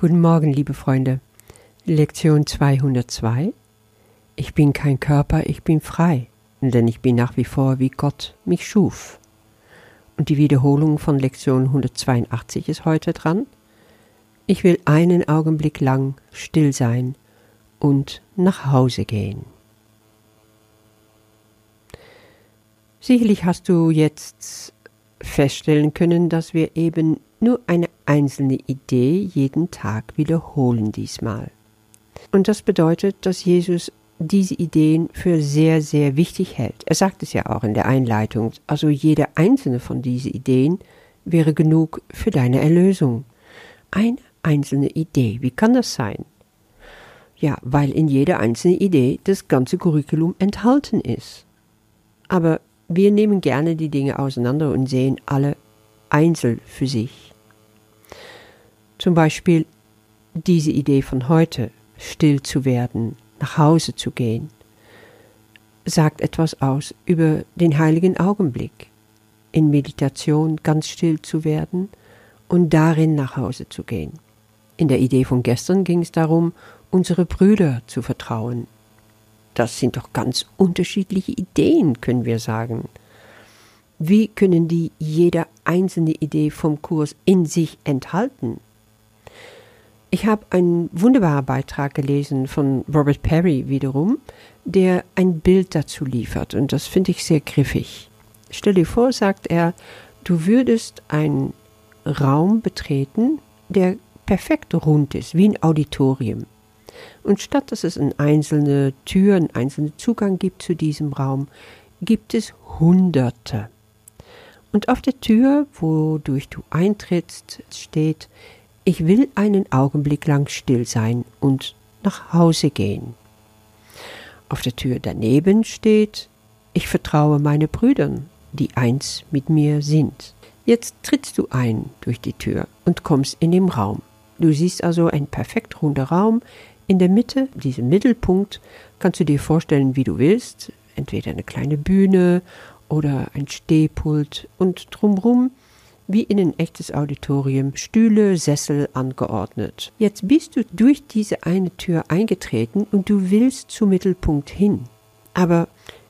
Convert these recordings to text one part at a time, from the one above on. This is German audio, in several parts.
Guten Morgen, liebe Freunde. Lektion 202. Ich bin kein Körper, ich bin frei, denn ich bin nach wie vor, wie Gott mich schuf. Und die Wiederholung von Lektion 182 ist heute dran. Ich will einen Augenblick lang still sein und nach Hause gehen. Sicherlich hast du jetzt feststellen können, dass wir eben nur eine einzelne Idee jeden Tag wiederholen diesmal. Und das bedeutet, dass Jesus diese Ideen für sehr, sehr wichtig hält. Er sagt es ja auch in der Einleitung. Also jede einzelne von diesen Ideen wäre genug für deine Erlösung. Eine einzelne Idee. Wie kann das sein? Ja, weil in jeder einzelnen Idee das ganze Curriculum enthalten ist. Aber wir nehmen gerne die Dinge auseinander und sehen alle einzeln für sich. Zum Beispiel diese Idee von heute, still zu werden, nach Hause zu gehen, sagt etwas aus über den heiligen Augenblick, in Meditation ganz still zu werden und darin nach Hause zu gehen. In der Idee von gestern ging es darum, unsere Brüder zu vertrauen. Das sind doch ganz unterschiedliche Ideen, können wir sagen. Wie können die jede einzelne Idee vom Kurs in sich enthalten? Ich habe einen wunderbaren Beitrag gelesen von Robert Perry wiederum, der ein Bild dazu liefert und das finde ich sehr griffig. Stell dir vor, sagt er, du würdest einen Raum betreten, der perfekt rund ist, wie ein Auditorium. Und statt dass es eine einzelne Tür, einen einzelnen Zugang gibt zu diesem Raum, gibt es Hunderte. Und auf der Tür, wodurch du eintrittst, steht, ich will einen Augenblick lang still sein und nach Hause gehen. Auf der Tür daneben steht, ich vertraue meine Brüdern, die eins mit mir sind. Jetzt trittst du ein durch die Tür und kommst in den Raum. Du siehst also ein perfekt runder Raum. In der Mitte, diesem Mittelpunkt, kannst du dir vorstellen, wie du willst. Entweder eine kleine Bühne oder ein Stehpult und drumrum wie in ein echtes Auditorium, Stühle, Sessel angeordnet. Jetzt bist du durch diese eine Tür eingetreten und du willst zum Mittelpunkt hin. Aber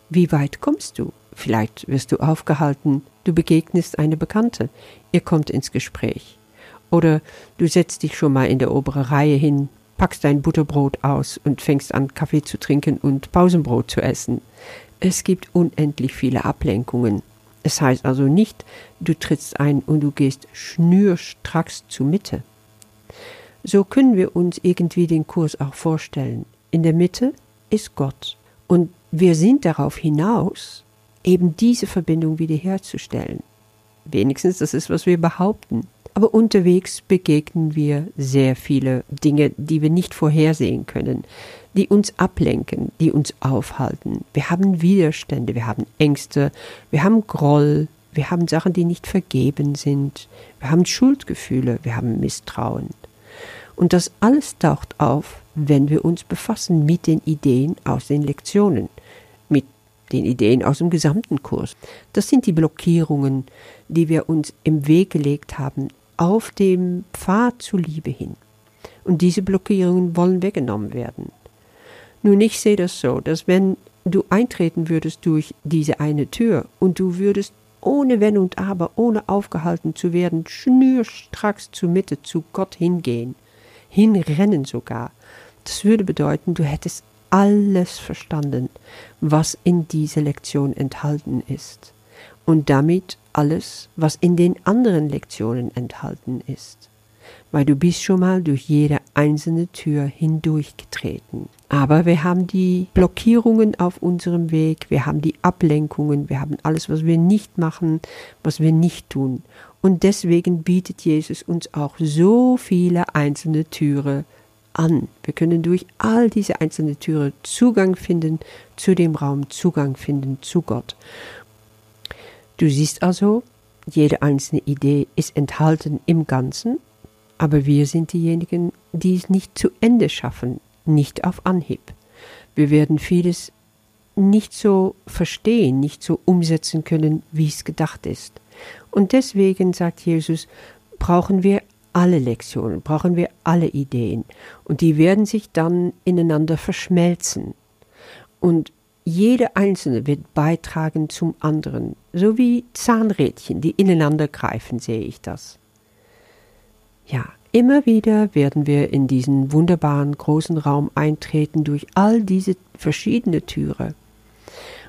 wie weit kommst du? Vielleicht wirst du aufgehalten, du begegnest eine Bekannte, ihr kommt ins Gespräch. Oder du setzt dich schon mal in der oberen Reihe hin, packst dein Butterbrot aus und fängst an, Kaffee zu trinken und Pausenbrot zu essen. Es gibt unendlich viele Ablenkungen. Es heißt also nicht, du trittst ein und du gehst schnürstracks zur Mitte. So können wir uns irgendwie den Kurs auch vorstellen. In der Mitte ist Gott. Und wir sind darauf hinaus, eben diese Verbindung wiederherzustellen. Wenigstens das ist, was wir behaupten. Aber unterwegs begegnen wir sehr viele Dinge, die wir nicht vorhersehen können, die uns ablenken, die uns aufhalten. Wir haben Widerstände, wir haben Ängste, wir haben Groll, wir haben Sachen, die nicht vergeben sind, wir haben Schuldgefühle, wir haben Misstrauen. Und das alles taucht auf, wenn wir uns befassen mit den Ideen aus den Lektionen, mit den Ideen aus dem gesamten Kurs. Das sind die Blockierungen, die wir uns im Weg gelegt haben auf dem Pfad zur Liebe hin. Und diese Blockierungen wollen weggenommen werden. Nun, ich sehe das so, dass wenn du eintreten würdest durch diese eine Tür und du würdest ohne Wenn und Aber, ohne aufgehalten zu werden, schnürstracks zur Mitte zu Gott hingehen, hinrennen sogar, das würde bedeuten, du hättest alles verstanden, was in dieser Lektion enthalten ist und damit alles, was in den anderen Lektionen enthalten ist, weil du bist schon mal durch jede einzelne Tür hindurchgetreten. Aber wir haben die Blockierungen auf unserem Weg, wir haben die Ablenkungen, wir haben alles, was wir nicht machen, was wir nicht tun. Und deswegen bietet Jesus uns auch so viele einzelne Türen an. Wir können durch all diese einzelnen Türen Zugang finden zu dem Raum, Zugang finden zu Gott. Du siehst also, jede einzelne Idee ist enthalten im Ganzen, aber wir sind diejenigen, die es nicht zu Ende schaffen, nicht auf Anhieb. Wir werden vieles nicht so verstehen, nicht so umsetzen können, wie es gedacht ist. Und deswegen, sagt Jesus, brauchen wir alle Lektionen, brauchen wir alle Ideen und die werden sich dann ineinander verschmelzen. Und jede einzelne wird beitragen zum anderen, so wie Zahnrädchen, die ineinander greifen, sehe ich das. Ja, immer wieder werden wir in diesen wunderbaren großen Raum eintreten durch all diese verschiedene Türe.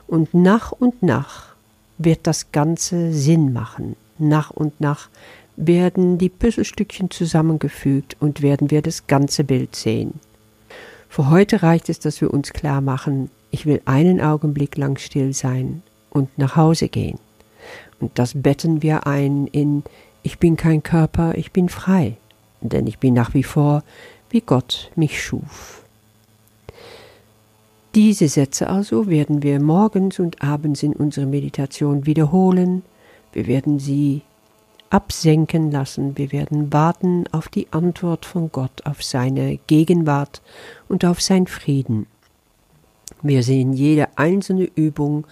Und nach und nach wird das Ganze Sinn machen. Nach und nach werden die Puzzlestückchen zusammengefügt und werden wir das ganze Bild sehen. Für heute reicht es, dass wir uns klar machen, ich will einen Augenblick lang still sein und nach Hause gehen. Und das betten wir ein in Ich bin kein Körper, ich bin frei, denn ich bin nach wie vor, wie Gott mich schuf. Diese Sätze also werden wir morgens und abends in unserer Meditation wiederholen, wir werden sie absenken lassen, wir werden warten auf die Antwort von Gott, auf seine Gegenwart und auf sein Frieden. Wir sehen jede einzelne Übung,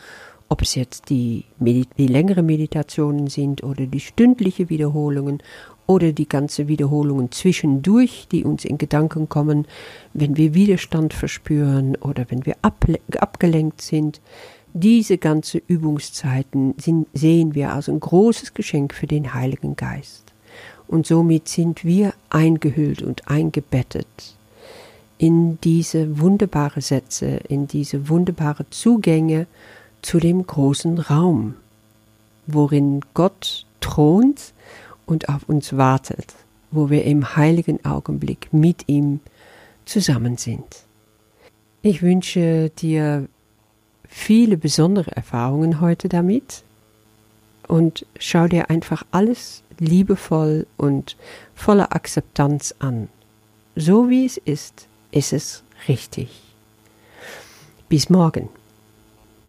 ob es jetzt die, die längere Meditationen sind oder die stündliche Wiederholungen oder die ganze Wiederholungen zwischendurch, die uns in Gedanken kommen, wenn wir Widerstand verspüren oder wenn wir abgelenkt sind. Diese ganze Übungszeiten sind, sehen wir als ein großes Geschenk für den Heiligen Geist. Und somit sind wir eingehüllt und eingebettet in diese wunderbare Sätze, in diese wunderbare Zugänge zu dem großen Raum, worin Gott thront und auf uns wartet, wo wir im heiligen Augenblick mit ihm zusammen sind. Ich wünsche dir viele besondere Erfahrungen heute damit und schau dir einfach alles liebevoll und voller Akzeptanz an. So wie es ist, ist es richtig. Bis morgen.